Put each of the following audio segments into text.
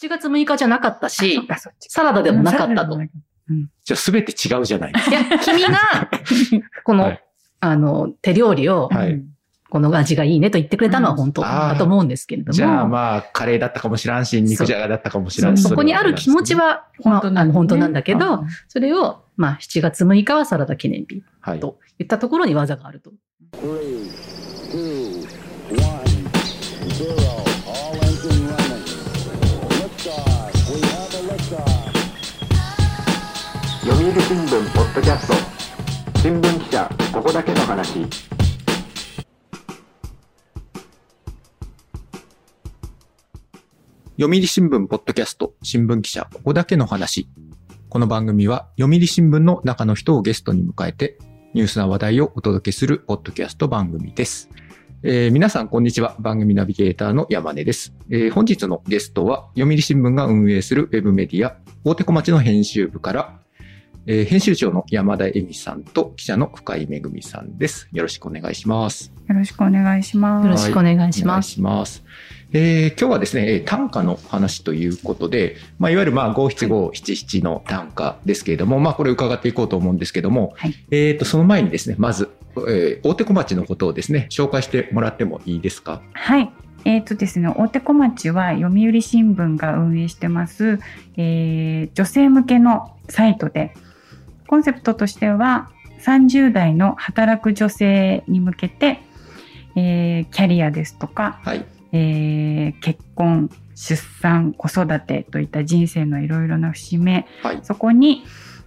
7月6日じゃなかったしサラダでもなかったと。いじゃあ全て違うじゃないですや、君が、この、はいあの、手料理を、か。はい。この味がいいねと言ってくれたのは本当だと思うんですけれども。じゃあまあ、カレーだったかもしらんし、肉じゃがだったかもしらんし。そこにある気持ちは、まあ、あの本当なんだけど、うんそれを、まあ、7月6日はサラダ記念日はい。といったところに技があると。Three, two, 読売新聞ポッドキャスト新聞記者ここだけの話読売新聞ポッドキャスト新聞記者ここだけの話。この番組は読売新聞の中の人をゲストに迎えてニュースな話題をお届けするポッドキャスト番組です。えー皆さんこんにちは。番組ナビゲーターの山根です、えー本日のゲストは読売新聞が運営するウェブメディア大手小町の編集部から、えー編集長の山田恵美さんと記者の深井めぐみさんです。よろしくお願いします。よろしくお願いします。よろしくお願いします。えー今日はですね、えー短歌の話ということで、まあ、いわゆるまあ五七五七七の短歌ですけれども、まあ、これ伺っていこうと思うんですけども、はいえっ、と、その前にですね、まず、えー大手小町のことをですね、紹介してもらってもいいですか？はい。えーとですね、大手小町は読売新聞が運営してます、えー女性向けのサイトで、コンセプトとしては30代の働く女性に向けて、えーキャリアですとか、はい。えー結婚、出産、子育てといった人生のいろいろな節目、はい。そこに、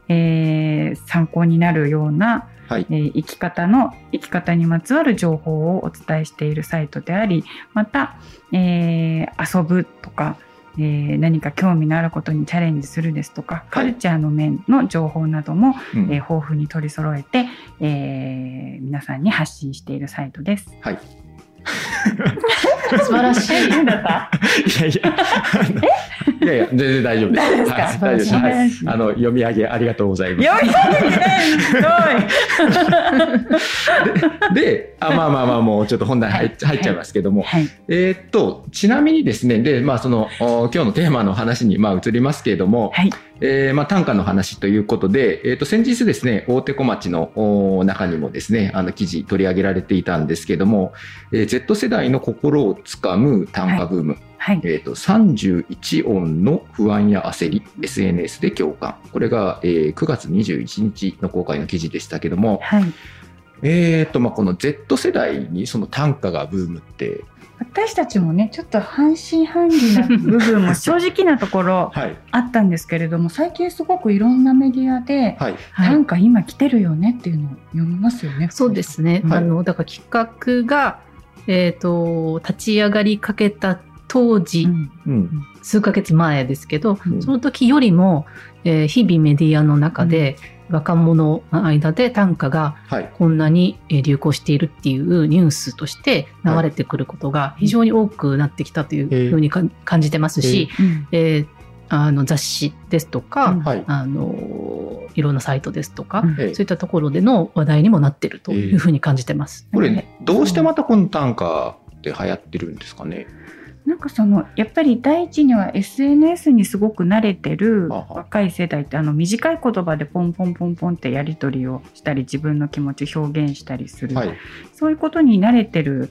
えー参考になるようなはい。えー生き方の生き方にまつわる情報をお伝えしているサイトでありまた、えー遊ぶとか、えー何か興味のあることにチャレンジするですとか、カルチャーの面の情報なども、うんえー豊富に取り揃えて、えー皆さんに発信しているサイトです。はい。素晴らしい。何だったいやいや、いやいや、全然大丈夫です。大丈夫ですか？はい、大丈夫です。はい。あの、読み上げありがとうございます。読み上げ？てで、あまあまあまあ、もうちょっと本題入っ入っちゃいますけども、すごい。はい。えーっと、ちなみにですね、で、まあその、お今日のテーマの話にまあ移りますけれども、はい。えーまあ短歌の話ということで、えーっと、先日ですね、大手小町のお中にもですね、あの記事取り上げられていたんですけども、えー Z 世代の心をつかむ短歌ブーム、はい。えーっと、31音の不安や焦り、SNS で共感。これが、えー9月21日の公開の記事でしたけども、はい。えーっと、まあこの Z 世代にその短歌がブームって、私たちもね、ちょっと半信半疑な部分も 正直なところはい、あったんですけれども、最近すごくいろんなメディアで、はい、はいなんか今来てるよねっていうのを読みますよね。そうですね。はいあの、だから企画が、えっ、と、立ち上がりかけた当時、うん。うん、数ヶ月前ですけど、うん。その時よりも、えー日々メディアの中で、若者の間で短歌がはい、こんなにえー流行しているっていうニュースとして流れてくることが非常に多くなってきたというふうにか感じてますし、うん。えーあの雑誌ですとか、うん。はい、あのいろんなサイトですとか、うん。ええ。そういったところでの話題にもなってるというふうに感じてます。これ、どうしてまたこの短歌って流行ってるんですかね？なんかそのやっぱり第一には SNS にすごく慣れてる若い世代ってあの短い言葉でポンポンポンポンってやり取りをしたり自分の気持ち表現したりする、はい、そういうことに慣れてる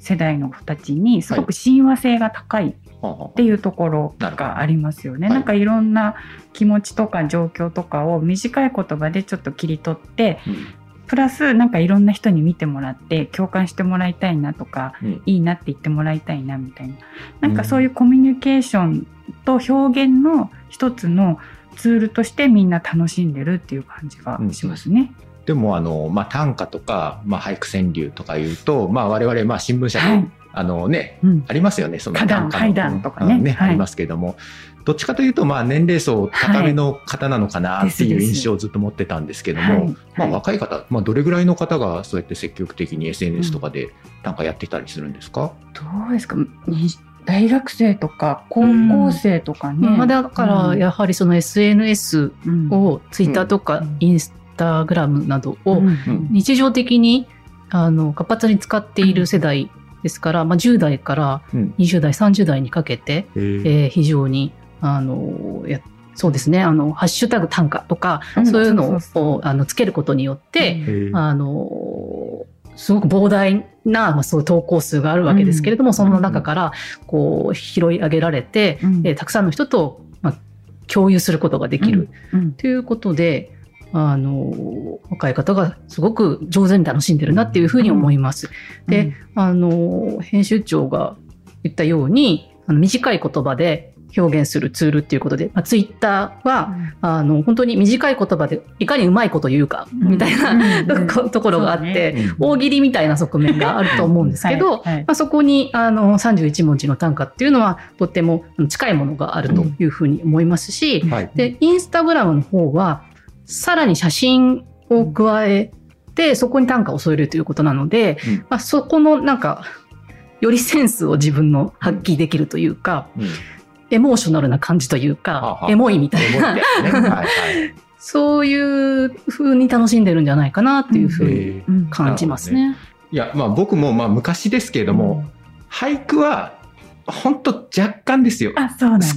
世代の子たちにすごく親和性が高いっていうところがありますよね。はいなんかいろんな気持ちとか状況とかを短い言葉でちょっと切り取ってプラスなんかいろんな人に見てもらって共感してもらいたいなとかうん。いいなって言ってもらいたいなみたいな。なんかそういうコミュニケーションと表現の一つのツールとしてみんな楽しんでるっていう感じがしますね。でもあの、まあ、短歌とか、まあ、俳句川柳とかいうと、まあ、我々、まあ、新聞社で、はい。あのね、うん。ありますよね、その短歌の。とかね。うん。はい。ありますけども、どっちかというと、まあ、年齢層高めの方なのかなっていう印象をずっと持ってたんですけども、はい。まあ、はい。若い方、まあ、どれぐらいの方がそうやって積極的に SNS とかで短歌やってたりするんですか、どうですか？に大学生とか高校生とかね。まあ、だからやはりその SNS うん。をツイッターとかうん。インスタグラムなどをうん。うん。日常的にあの活発に使っている世代ですから、まあ、10代からうん。20代、30代にかけて、えー。えー非常に、あの、やそうですね、あの、ハッシュタグ短歌とか、うん。そういうのをあのつけることによって、え。ーあの、すごく膨大な、まあ、そういう投稿数があるわけですけれども、その中から、こう、拾い上げられて、うん。えーたくさんの人と、まあ、共有することができる。うん。ということで、あの、若い方がすごく上手に楽しんでるなっていうふうに思います。で、あの、編集長が言ったように、あの短い言葉で表現するツールっていうことで、まあ、ツイッターは、あの、本当に短い言葉でいかにうまいこと言うか、みたいな、とところがあって、大喜利みたいな側面があると思うんですけど、はい。はい。まあ、そこにあの31文字の短歌っていうのはとっても近いものがあるというふうに思いますし、はい。で、インスタグラムの方は、さらに写真を加えて、そこに短歌を添えるということなので、うん。まあ、そこのなんか、よりセンスを自分の発揮できるというか、うんエモーショナルな感じというか、あエモいみたいな。そういう風に楽しんでるんじゃないかなっていうふうに感じますね。いや、まあ僕もまあ昔ですけれども、俳句は本当若干ですよ。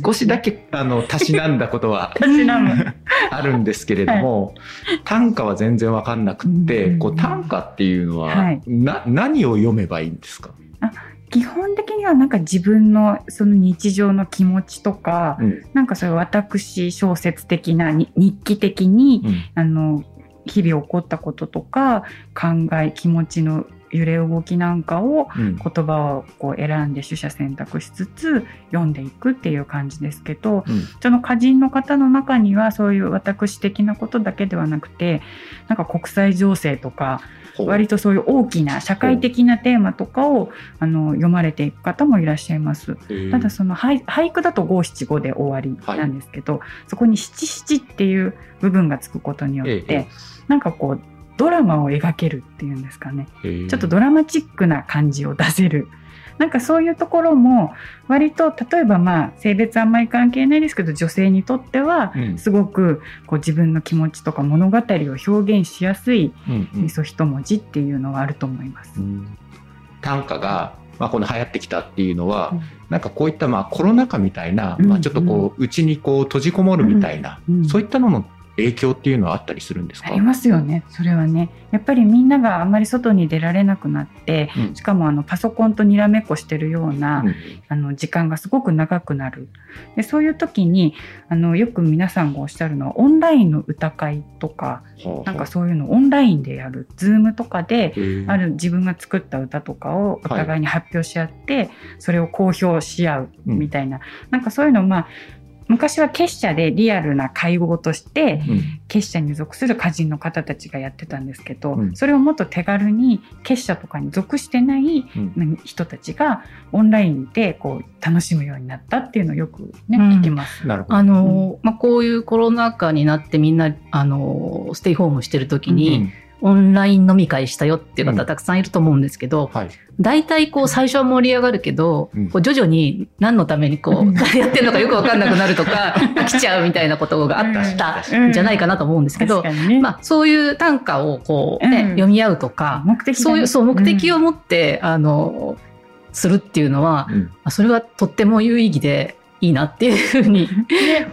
少しだけあのたしなんだことは。あるんですけれども、短歌は全然わかんなくって、うん。こう短歌っていうのは、はい。な何を読めばいいんですか、基本的にはなんか自分のその日常の気持ちとか、うん。なんかそういう私小説的なに日記的に、うん。あの日々起こったこととか考え気持ちの揺れ動きなんかをうん。言葉をこう選んで取捨選択しつつ読んでいくっていう感じですけどうん。その歌人の方の中にはそういう私的なことだけではなくてなんか国際情勢とか割とそういう大きな社会的なテーマとかをあの読まれていく方もいらっしゃいます。え。ーただその俳俳句だと五七五で終わりなんですけど、そこに七七っていう部分がつくことによって、ええ。なんかこうドラマを描けるっていうんですかね。えー。ちょっとドラマチックな感じを出せる。なんかそういうところも割と例えばまあ性別あんまり関係ないですけど女性にとってはうん。すごくこう自分の気持ちとか物語を表現しやすいうんうん。味噌一文字っていうのはあると思います。うん。短歌が、まあ、この流行ってきたっていうのは、うん。なんかこういったまあコロナ禍みたいな、うんまあ、ちょっとこう内にこう閉じこもるみたいな、うんそういったのの影響っていうのはあったりするんですか？ありますよね。それはね。やっぱりみんながあんまり外に出られなくなってうん。しかもあのパソコンとにらめっこしてるような、うん。あの時間がすごく長くなる。でそういう時にあのよく皆さんがおっしゃるのはオンラインの歌会とかなんかそういうのをオンラインでやる Zoom とかである自分が作った歌とかをお互いに発表し合って、それを公表し合うみたいな、なんかそういうのまあ昔は結社でリアルな会合としてうん。結社に属する歌人の方たちがやってたんですけど、うん。それをもっと手軽に結社とかに属してないうん。人たちがオンラインでこう楽しむようになったっていうのをよくね、うん。聞きます。なるほど。あの、まあ、こういうコロナ禍になってみんな、あの、ステイホームしてる時に、うんオンライン飲み会したよっていううん。方たくさんいると思うんですけど、はい。大体こう最初は盛り上がるけど、うん。こう徐々に何のためにこうん。うやってるのかよくわかんなくなるとか、飽きちゃうみたいなことがあったん。じゃないかなと思うんですけど、まあそういう短歌をこうね、うん。読み合うとか、目的がね。そういう、そう目的をうん持って、あの、するっていうのは、それはとっても有意義でいいなっていうふうに、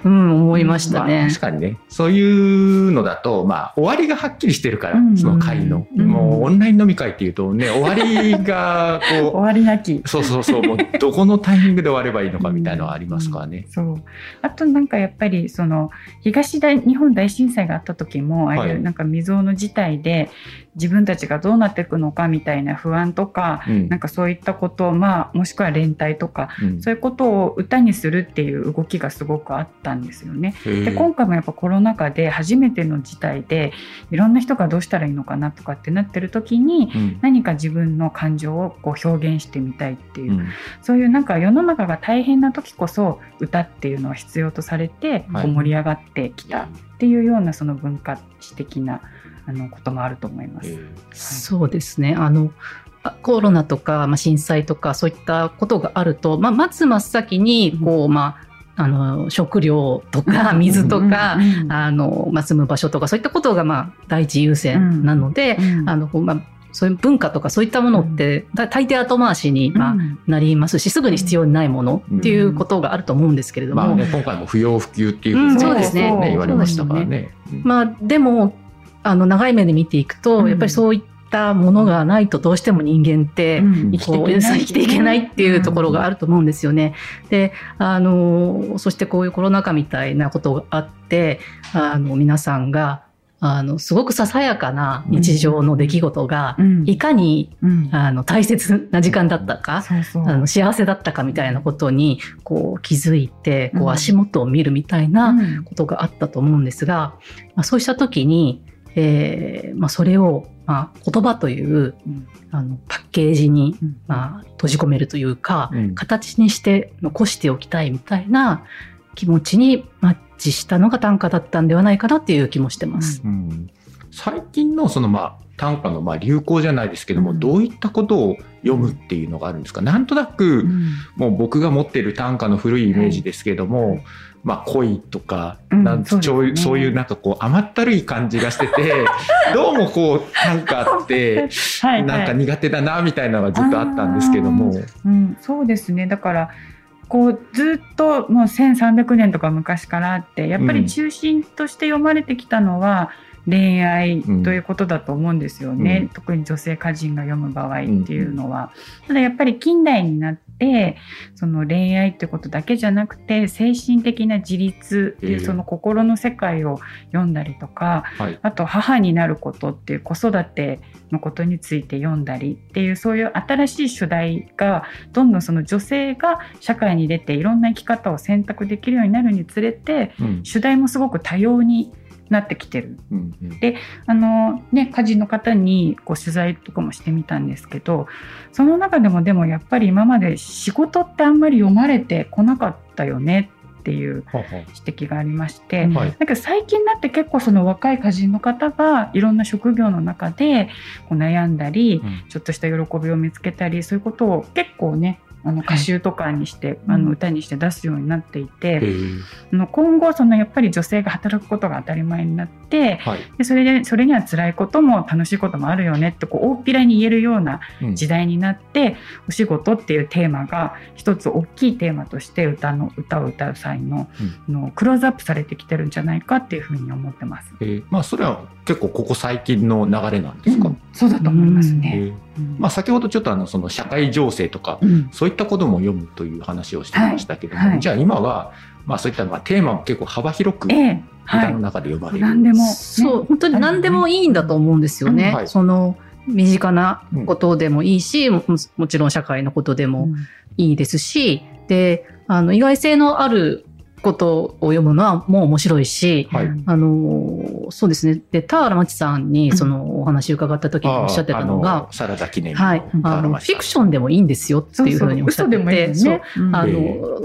うん、思いましたまあね。確かにね。そういうのだと、まあ、終わりがはっきりしてるから、うんその会の。うんもう、オンライン飲み会っていうとね、終わりが、終こわりなきう、そうそうそう、もう、どこのタイミングで終わればいいのかみたいなのはありますからね。そうあとなんかやっぱりその東大日本大震災があった時もああいうはいなんか未曾有の事態で自分たちがどうなっていくのかみたいな不安とか、うん。なんかそういったことをまあもしくは連帯とかうん。そういうことを歌にするっていう動きがすごくあったんですよね。で今回もやっぱコロナ禍で初めての事態でいろんな人がどうしたらいいのかなとかってなってる時にうん。何か自分の感情をこう表現してみたいっていう、うん。そういうなんか世の中が大変な時こそ歌っていうのは必要とされてはい。こう盛り上がってきたっていうようなその文化史的なあのこともあると思います。へーそうですね。あの、あコロナとか、まあ、震災とか、そういったことがあると、まあ、まず真っ先に、こう、まあ、あの、食料とか、水とか、うん。うん。あの、まあ、住む場所とか、そういったことが、まあ、第一優先なので、うん。あの、こうまあ、そういう文化とかそういったものって、だ大抵後回しに、まあうん。なりますしすぐに必要にないものっていうことがあると思うんですけれども、まあね、今回も不要不急っていうふうんにそうですね。言われましたからね。うん。まあでもあの長い目で見ていくと、うん。やっぱりそういったものがないとどうしても人間って、うん。生きていけない。生きていけないっていうところがあると思うんですよね。であのそしてこういうコロナ禍みたいなことがあってあの皆さんがあのすごくささやかな日常の出来事が、うん。いかにうん。あの大切な時間だったか、そうそう。あの幸せだったかみたいなことにこう気づいてこううん。足元を見るみたいなうん。ことがあったと思うんですが、まあ、そうした時に、えーまあ、それを、まあ、言葉といううん。あのパッケージに、うん。まあ、閉じ込めるというか、うん。形にして残しておきたいみたいな気持ちにマッチしたのが短歌だったんではないかなっていう気もしてます。うん。最近のそのまあ短歌のまあ流行じゃないですけども、うん。どういったことを読むっていうのがあるんですか？なんとなく、うん。もう僕が持ってる短歌の古いイメージですけども、はいまあ恋とか、うんなんそうそういうなんかこう甘ったるい感じがしてて どうもこう短歌って はいなんか苦手だなみたいなのがずっとあったんですけども、うん、そうですね。だからこうずっともう1300年とか昔からあってやっぱり中心として読まれてきたのは恋愛ということだと思うんですよね、うん。特に女性歌人が読む場合っていうのは。ただやっぱり近代になってその恋愛ってことだけじゃなくて精神的な自立っていうええ。その心の世界を読んだりとか、はい。あと母になることっていう子育てのことについて読んだりっていうそういう新しい主題がどんどんその女性が社会に出ていろんな生き方を選択できるようになるにつれてうん。主題もすごく多様になってきてる。うんうんあのね家事の方にこう取材とかもしてみたんですけどその中でもでもやっぱり今まで仕事ってあんまり読まれてこなかったよねっていう指摘がありまして。はいだけど最近になって結構その若い歌人の方がいろんな職業の中でこう悩んだり、うんちょっとした喜びを見つけたりそういうことを結構ねあの歌集とかにして、あの歌にして出すようになっていて、へーあの今後そのやっぱり女性が働くことが当たり前になってはい。でそれでそれには辛いことも楽しいこともあるよねってこう大っぴらに言えるようなうん。時代になって、お仕事っていうテーマが一つ大きいテーマとして歌の歌を歌う際の,、のクローズアップされてきてるんじゃないかっていうふうに思ってます。えーまあそれは結構ここ最近の流れなんですか、うん。そうだと思いますえね。ーまあ、先ほどちょっとあのその社会情勢とかうん。そういったことも読むという話をしてましたけども、はいはい。じゃあ今はまあそういったまあテーマも結構幅広くええ、はい。歌の。中で読まれる、何でも、ねそう、本当に何でもいいんだと思うんですよね。その身近なことでもいいし、ももちろん社会のことでもいいですし、で、あの、意外性のあることを読むのはもう面白いし、はい。あの、そうですね。で、田原町さんにそのお話伺った時におっしゃってたのがはい、あの、フィクションでもいいんですよっていうふうにおっしゃってて、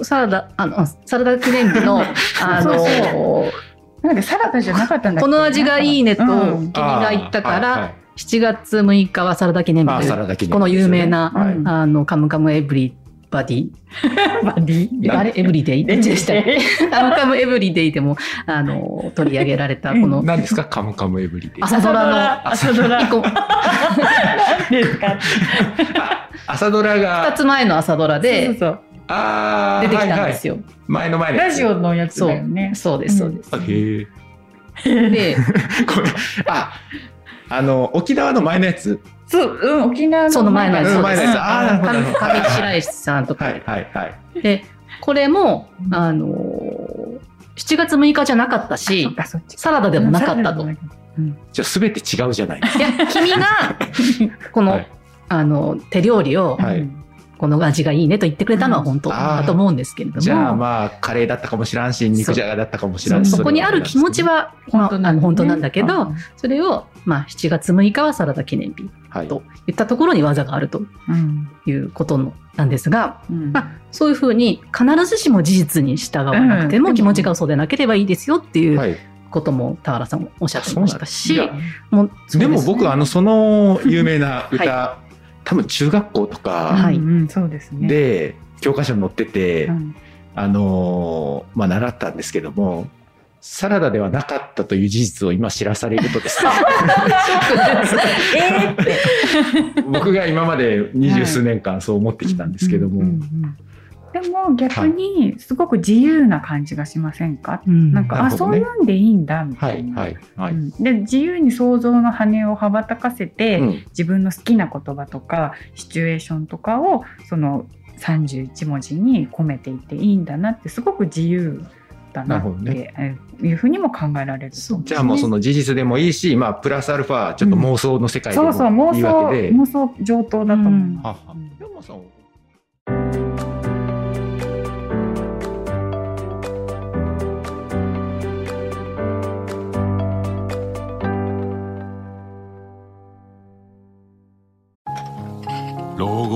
サラダ、あの、サラダ記念日の、あの、なんでサラダじゃなかったんだこの味がいいねとうん。君が言ったから、あーはい。はい7月6日はサラダ記念日というこの有名な、あの、カムカムエブリバディ？バディ？あれ？エブリデイでしたっけ？カムカムエブリデイでも、あの、取り上げられた、この、何ですか？カムカムエブリデイ朝ドラ。の、朝ドラ 朝ドラ二がつ前の朝ドラであー出てきたんはいですよ。はい前の前のやつ。ラジオのやつだよね。そう。です、そうです。あへえで、これああの沖縄の前のやつ？そう、うん、沖縄のその前のやつ。うん前のやつ。あーなるほど。なるほど上白石さんとか。はいはいはい。で、これもう、んあの、7月6日じゃなかったそしサラダでもなかったと。じゃあ全て違うじゃない。ですや、君が、この、はい。あの、手料理を、はい。うんこの味がいいねと言ってくれたのは本当だと思うんですけれども、じゃあまあカレーだったかもしらんし肉じゃがだったかもしらんし。そこにある気持ちは、本当なんだけど、うん。それを、まあ、7月6日はサラダ記念日はい。といったところに技があるとうん。いうことのなんですが、うん。まあ、そういうふうに必ずしも事実に従わなくてもうん。気持ちが嘘でなければいいですよっていうはい。ことも田原さんもおっしゃってましたし、もうそうでも僕あのその有名な歌、多分中学校とかですね。で教科書に載ってて、うんあのーまあ習ったんですけどもサラダではなかったという事実を今知らされるとですね、えーって。僕が今まで二十数年間そう思ってきたんですけども、うんうんうんでも逆にすごく自由な感じがしませんか、うん。なんか、あなるほどね。そんなんでいいんだみたはいい、な。はい、はい。うん。で自由に想像の羽を羽ばたかせて、うん。自分の好きな言葉とかシチュエーションとかをその31文字に込めていていいんだなってすごく自由だなってえいうふうにも考えられるね。じゃあもうその事実でもいいし、まあ、プラスアルファ、ちょっと妄想の世界でそうそう妄もいいわ想けで。妄想上等だと思う、うん。ははうん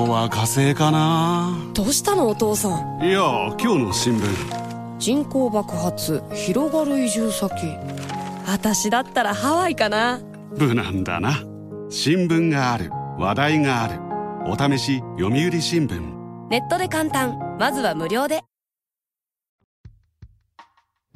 後は火星かな。どうしたのお父さん？いや今日の新聞。人口爆発広がる移住先。私だったらハワイかな。無難だな。新聞がある。話題がある。お試し読売新聞。ネットで簡単。まずは無料で。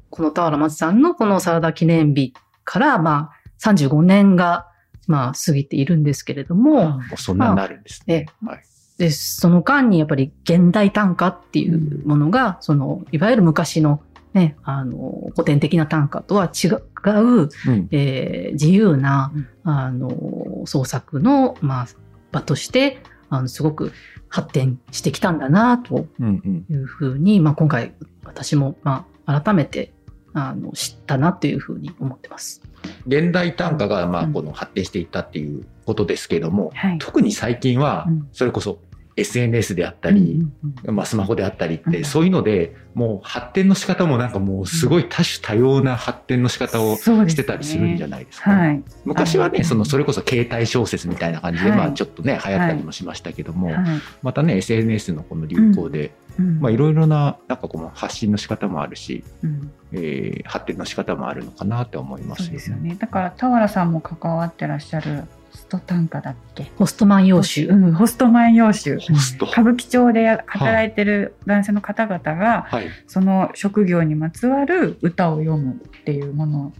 この田原町さんのこのサラダ記念日から、まあ、35年が、まあ、過ぎているんですけれども、そんなになるんですね。はい。で、その間にやっぱり現代短歌っていうものが、その、いわゆる昔のね、あの、古典的な短歌とは違う、うん。えー自由なうん、あの、創作の、まあ、場として、あの、すごく発展してきたんだな、とうんうん。いうふうに、まあ、今回、私も、まあ、改めて、あの、知ったなというふうに思ってます。現代短歌が、まあ、うんこの発展していったっていうことですけども、はい特に最近はうん、それこそ SNS であったり、まあ、スマホであったりって、うんそういうので、もう発展の仕方もなんかもうすごい多種多様な発展の仕方をしてたりするんじゃないですか。はい、昔はね、あその、それこそ携帯小説みたいな感じで、はい。まあちょっとね、流行ったりもしましたけども、はい。またね、SNS のこの流行で、うん。まあいろいろな、なんかこの発信の仕方もあるし、うん。えー発展の仕方もあるのかなって思いますそうよですよね。だから田原さんも関わってらっしゃるホスト短歌だっけ？ホストマン養子。うん、ホストマン養子。ホスト。歌舞伎町で働いてる男性の方々が、はい。その職業にまつわる歌を読むっていうもの、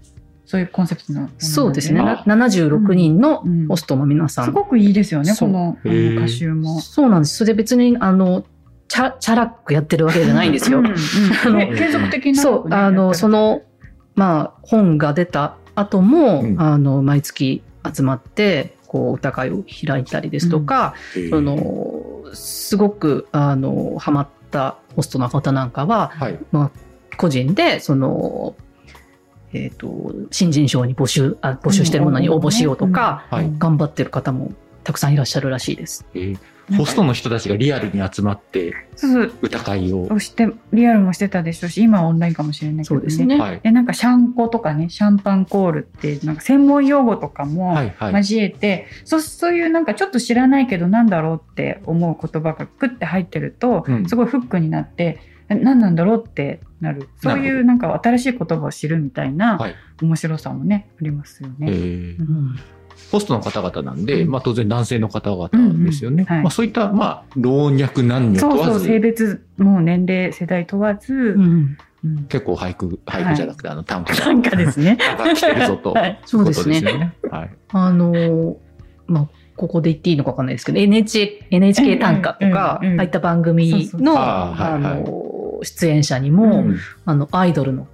そういうコンセプトのものなんそうですね。あな76人のうんホストの皆さん。すごくいいですよね、このあの歌集も。そうなんです。それ別に、あの、チャ、チャラックやってるわけじゃないんですよ。うんうんね継続的な、そう、あの、そ、の、まあ、本が出た後も、うんあの、毎月集まって、こう、歌会を開いたりですとか、その、すごく、あの、ハマったホストの方なんかは、はい。個人で、その、えっ、と、新人賞に募集、あ募集してるものに応募しようとか、はい。頑張ってる方もたくさんいらっしゃるらしいです。えーホストの人たちがリアルに集まって歌会を。そうしてリアルもしてたでしょうし今はオンラインかもしれないけどね。はい。でなんかシャンコとかねシャンパンコールってなんか専門用語とかもはいはい。交えて、そそういうなんかちょっと知らないけどなんだろうって思う言葉がクッて入ってると、うんすごいフックになってえ何なんだろうってなるそういうなんか新しい言葉を知るみたいなはい面白さもねありますよえね。ーうんホストの方々なんで、うん。まあ当然男性の方々ですよね。うんうん。はい。まあそういった、まあ、老若男女そう問わず、そう性別もう年齢世代問わず、うん。うん。結構俳句、俳句じゃなくて、あの短歌が、なんかですね。短歌来てるぞと。はい。そうですね。はい。あの、まあ、ここで言っていいのかわかんないですけど、NHK, NHK 短歌とか、うんうんうんああいった番組そうそうの、あの、出演者にも、うん。あの、アイドルの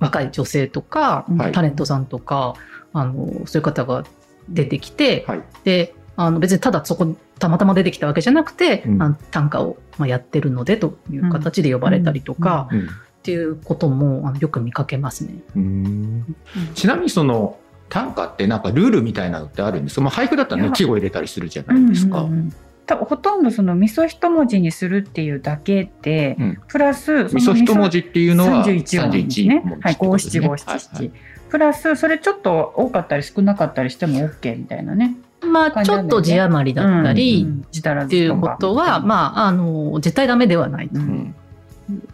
若い女性とか、はい。タレントさんとか、あの、そういう方が出てきて、はい。で、あの、別にただそこにたまたま出てきたわけじゃなくて、うん。あの短歌をまあやってるのでという形で呼ばれたりとか、うん。っていうこともあのよく見かけますね。うん。ちなみにその短歌ってなんかルールみたいなのってあるんですか、まあ、俳句だったらね季語入れたりするじゃないですか。うんうんうん多分ほとんどその味噌一文字にするっていうだけで、うん。プラスそ味噌一文字字っていうのは31音ですね。はい、五七五七七。はいプラスそれちょっと多かったり少なかったりしても OK みたいなね。まあ、ちょっと字余りだったり、っていうことは、まあ、あの、絶対ダメではない。ううん。ん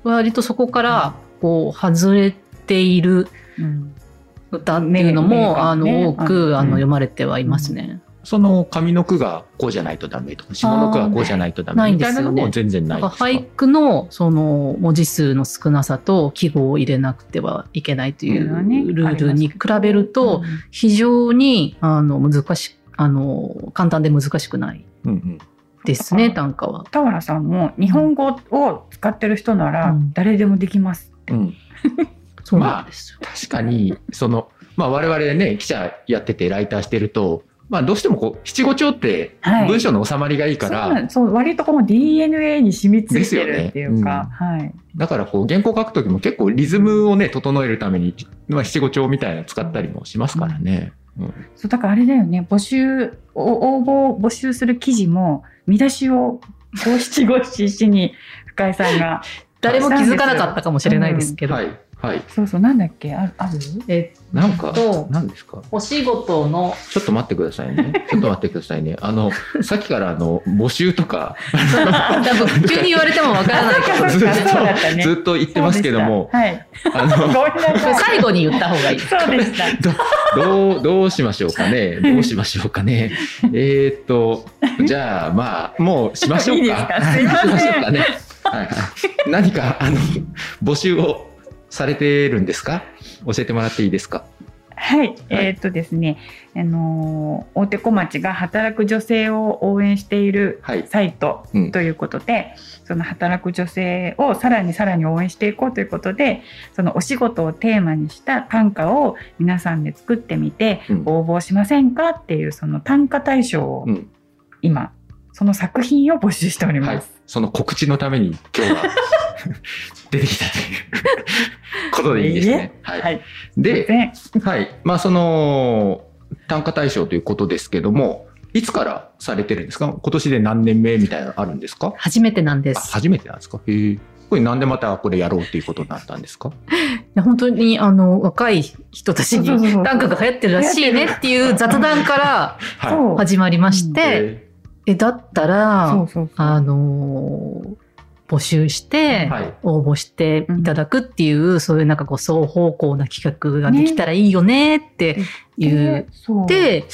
割とそこから、こう、外れているうん歌っていうのも、あの、多く、あの、うん。読まれてはいますね。その上の句がこうじゃないとダメとか、下の句がこうじゃないとダメみたいなのも全然ないですか？なんか俳句のその文字数の少なさと記号を入れなくてはいけないというルールに比べるとうん。非常にあの難しあの簡単で難しくない。うんうん。ですね短歌は。田原さんも日本語を使ってる人ならうん。誰でもできます。うん。そうなんですよ。確かに、その、まあ我々ね、記者やっててライターしてると、まあどうしてもこう、七五調ってはい文章の収まりがいいかそうら、なんそう割とこの DNA に染みついてるですよねっていうか、はい。だからこう、原稿書くときも結構リズムをね、整えるために、まあ七五調みたいなの使ったりもしますからね。うんそうだからあれだよね募集お応募を募集する記事も見出しを五七五七七に深井さんが 誰も気づかなかったかもしれないですけど。はい。はい。そうそうなんだっけ？あある？えなんかと、何ですか？お仕事のちょっと待ってくださいね。ちょっと待ってくださいね。あの、さっきからあの、募集とか、急に言われてもわからないかも そっかそうだったねずっと言ってますけども、はいあの、最後に言った方がいい。そうでしたどう、どうしましょうかね？どうしましょうかね？えーっと、じゃあ、まあ、もうしましょうか？しましょうかね？はいはい。何か、あの、募集をされてるんですか？教えてもらっていいですか？はい、えーっとですね、あのー大手小町が働く女性を応援しているはい。サイトうん。ということで、その働く女性をさらにさらに応援していこうということでそのお仕事をテーマにした短歌を皆さんで作ってみてうん。応募しませんか？っていうその短歌大賞をうん。今その作品を募集しておりはいます。。その告知のために今日は 出てきたということでいいですね。はい。はい、で、ではい。まあ、その、単価対象ということですけども、いつからされてるんですか？今年で何年目みたいなのあるんですか？初めてなんであ、す。初めてなんですか？へえ。これなんでまたこれやろうっていうことになったんですか？いや本当にあの若い人たちに短歌が流行ってるらしいねっていう雑談から 始まりましい。て、ええだったらあのー募集して、はい。応募していただくっていう、そういうなんかこう双方向な企画ができたらいいよねって言って、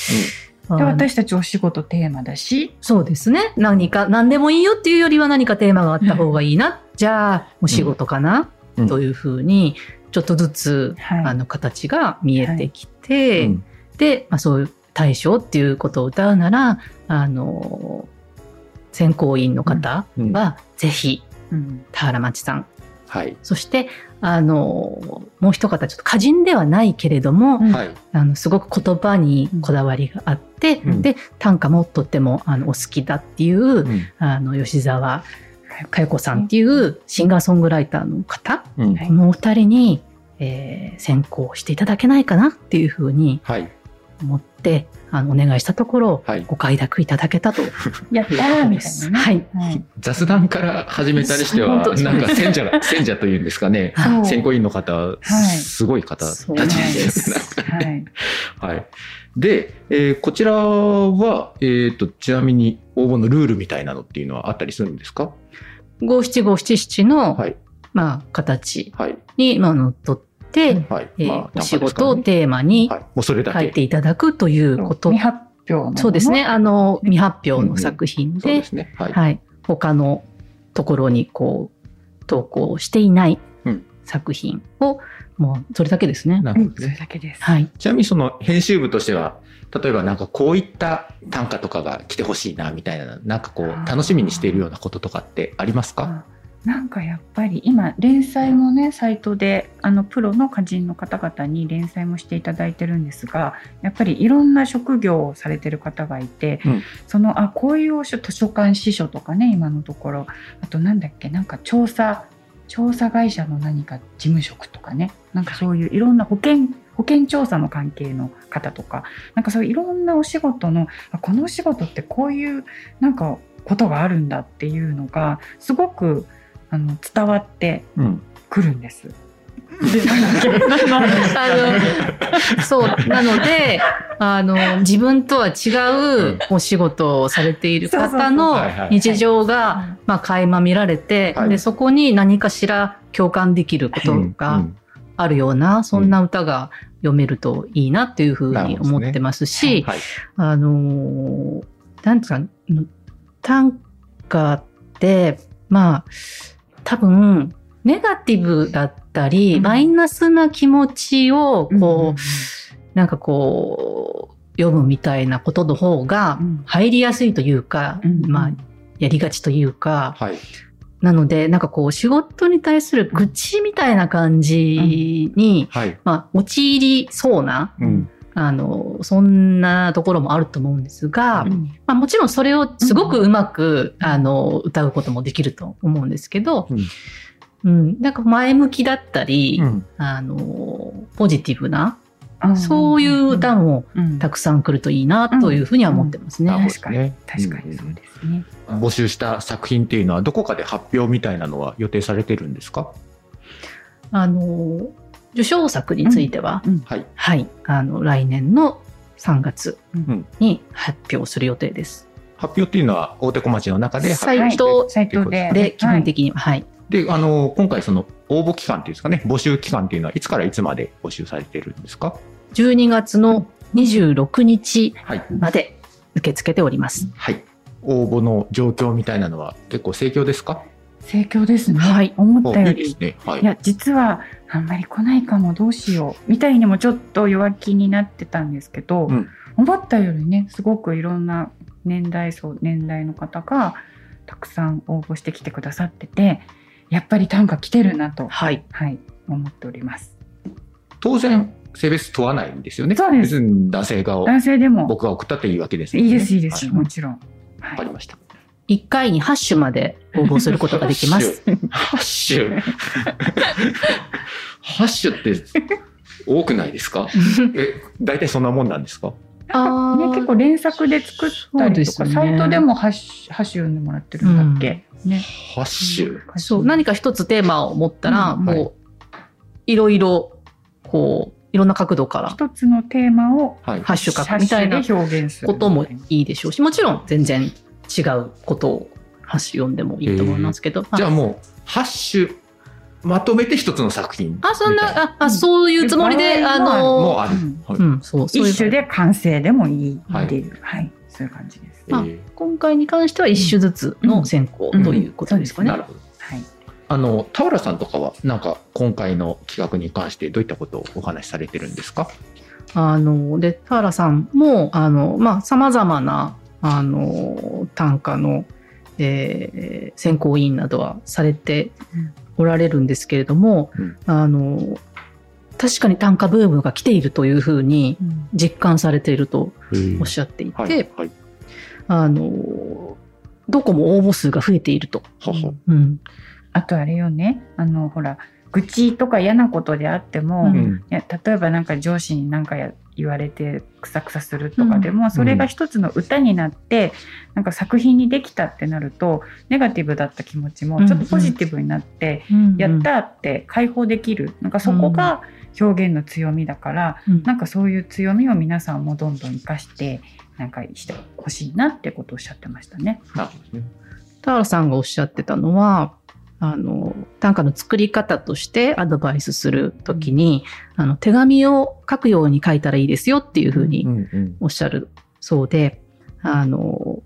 あので私たちお仕事テーマだし。そうですね。何か何でもいいよっていうよりは何かテーマがあった方がいいな、じゃあお仕事かな、うん。というふうにちょっとずつ、はい。あの形が見えてきて、うん。で、まあ、そういう対象っていうことを歌うならあの選考委員の方うん。は、ぜひうん。田原町さん。はい。そしてあのもう一方ちょっと歌人ではないけれども、うん。はい。あのすごく言葉にこだわりがあって、うん。で短歌もとってもあのお好きだっていう、うん。あの吉沢佳代子さんっていうシンガーソングライターの方、うん。はいこのお二人に、えー選考していただけないかなっていうふうにはい。思ってあのお願いしたところ、はいご快諾いただけたという やったーみたいなね。はいはい雑談から始めたりしては、なんか選者が、選者というんですかね。選考委員の方、いすごい方たちでです。はい。はい。で、えーこちらは、えっ、と、ちなみに応募のルールみたいなのっていうのはあったりするんですか？五七五七七の、はい。まあ、形はい。に、まあ、のっとって、はい。えーまあお仕事をテーマに。書いていただくということ未発表のものそうですね。。あの、未発表の作品でそうで、すね。はい。はい。他のところにこう、投稿していないうん作品を、もう、それだけですね。うんそれなるほどね。だけです。はい。ちなみにその編集部としては、例えばなんかこういった短歌とかが来てほしいな、みたいな、なんかこう、楽しみにしているようなこととかってありますか？なんかやっぱり今連載もねサイトであのプロの歌人の方々に連載もしていただいてるんですがやっぱりいろんな職業をされてる方がいて、うん。そのあこういう図書館司書とかね今のところ。あとなんだっけなんか調査調査会社の何か事務職とかね。なんかそういういろんな保険保険調査の関係の方とか。なんかそういういろんなお仕事のあこのお仕事ってこういうなんかことがあるんだっていうのがすごくあの伝わってうん。くるんです。あの、そう、なので、あの、自分とは違うお仕事をされている方の日常が、まあ、垣間見られて、はい。で、そこに何かしら共感できることがうんあるような、そんな歌が読めるといいなっていうふうに思ってますし、はい。あのーなんですか、短歌って、まあ、多分、ネガティブだったり、うんマイナスな気持ちを、こう、んなんかこう、読むみたいなことの方がうん入りやすいというか、うんまあ、やりがちというか、はい。なので、なんかこう、仕事に対する愚痴みたいな感じに、はい。まあ、陥りそうな、うん。あの、そんなところもあると思うんですが、うん。まあ、もちろんそれをすごくうまく、うん。あの、歌うこともできると思うんですけど、うん。うん、なんか前向きだったり、うん。あの、ポジティブな、うんそういう歌もうん。たくさん来るといいなというふうには思ってますね。確かに、確かにそうですね。募集した作品っていうのはどこかで発表みたいなのは予定されてるんですか？あの、受賞作については、はい。はい、あの、来年の3月んに発表する予定です。発表っていうのは大手小町の中で発サイトサイトで。で、基本的には、はい。で、あの、今回その応募期間っていうんですかね、募集期間っていうのはいつからいつまで募集されてるんですか？12月の26日はい。まで受け付けております。はい。応募の状況みたいなのは結構盛況ですか？盛況ですね。はい思ったよりいいです。ね。はいい。や、実はあんまり来ないかもどうしようみたいにもちょっと弱気になってたんですけど、うん思ったよりねすごくいろんな年代層年代の方がたくさん応募してきてくださっててやっぱり短歌来てるなと、はい。はい、思っております。当然、性別問わないんですよね。そうです別に男性が男性でも僕が送ったっていいわけですよね。いいですいいです、はいもちろん。わはいかりました。1回に8種まで応募することができます。ハッシュ。ハッシュって多くないですか？え、大体そんなもんなんですか？あね、結構連作で作ったりとか、そうですねサイトでもハッシュハッシュ読んでもらってるんだっけ、ね。ハッシュ。そう、何か一つテーマを持ったら、うんこう、いろいろ、こう、いろんな角度から一つのテーマをはい。ハッシュ書くみたいなこともいいでしょうし、もちろん全然違うことをハッシュ読んでもいいと思いますけど。じゃあもう、ハッシュ、まとめて一つの作品。あ、そんな、あ、あそういうつもりで、あ場合はの、もうある。うんはいうん、そう、そういう一種で完成でもいいはいっていう、はい、そういう感じです。あえー今回に関しては一種ずつの選考うんということですかね。なるほど。はい。あの、田原さんとかは、なんか、今回の企画に関してどういったことをお話しされてるんですか？あの、で、田原さんも、あの、まあ、様々な、あの、短歌の、えー選考委員などはされておられるんですけれども、うんあの、確かに短歌ブームが来ているというふうに実感されているとおっしゃっていて、はい。はい。あの、どこも応募数が増えていると。はは。うん。あとあれよね、あの、ほら、愚痴とか嫌なことであっても、うん。例えばなんか上司に何かや言われてクサクサするとかでも、それが一つの歌になってなんか作品にできたってなるとネガティブだった気持ちもちょっとポジティブになって、やったーって解放できる。なんかそこが表現の強みだから、うん。なんかそういう強みを皆さんもどんどん生かしてなんかしてほしいなってことをおっしゃってましたね。田原さんがおっしゃってたのは、あの、短歌の作り方としてアドバイスするときに、あの、手紙を書くように書いたらいいですよっていうふうに。おっしゃるそうで、あの、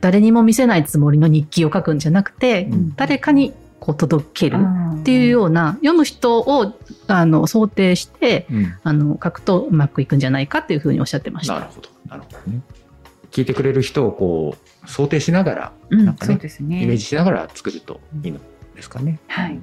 誰にも見せないつもりの日記を書くんじゃなくて、うん誰かにこう届けるっっていうような、読む人をあの想定して、うん。あの、書くとうまくいくんじゃないかっていうふうにおっしゃってました。なるほど。なるほどね。聞いてくれる人をこう、想定しながら、うんなんかねそうですね。イメージしながら作るといいのですかね。はい。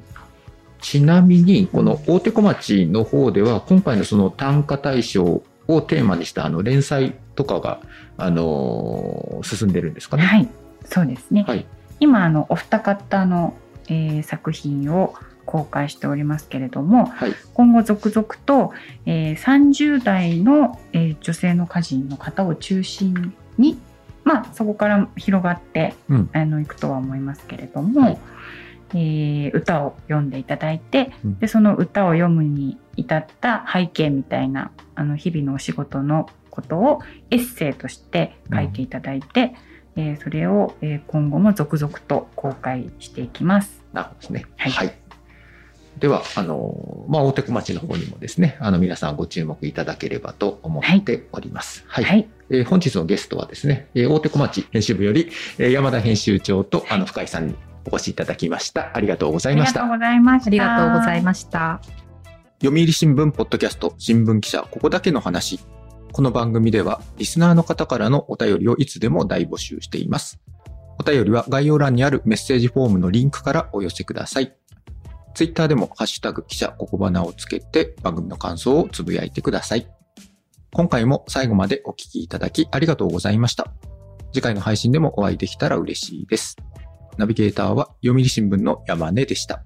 ちなみに、この大手小町の方では、今回のその短歌大賞をテーマにしたあの連載とかが、あのー進んでるんですかね。はい、そうですね。はい。今あのお二方の、えー作品を公開しておりますけれどもはい。今後続々と、えー30代の、えー女性の歌人の方を中心に、まあ、そこから広がって、うんあのいくとは思いますけれども、はいえー歌を読んでいただいて、うんでその歌を読むに至った背景みたいなあの日々のお仕事のことをエッセイとして書いていただいて、えーそれを、えー今後も続々と公開していきます。なるほどですね。はいはい。では、あの、まあ、大手小町の方にもですね、あの、皆さんご注目いただければと思っております。はい。はい。えー本日のゲストはですね、えー大手小町編集部より、えー山田編集長と、あの、深井さんにお越しいただきました。ありがとうございましたありがとう。ございました。ありがとうございました。読売新聞ポッドキャスト新聞記者ここだけの話。この番組ではリスナーの方からのお便りをいつでも大募集しています。お便りは概要欄にあるメッセージフォームのリンクからお寄せください。ツイッターでもハッシュタグ記者ここばなをつけて番組の感想をつぶやいてください。今回も最後までお聴きいただきありがとうございました。次回の配信でもお会いできたら嬉しいです。ナビゲーターは読売新聞の山根でした。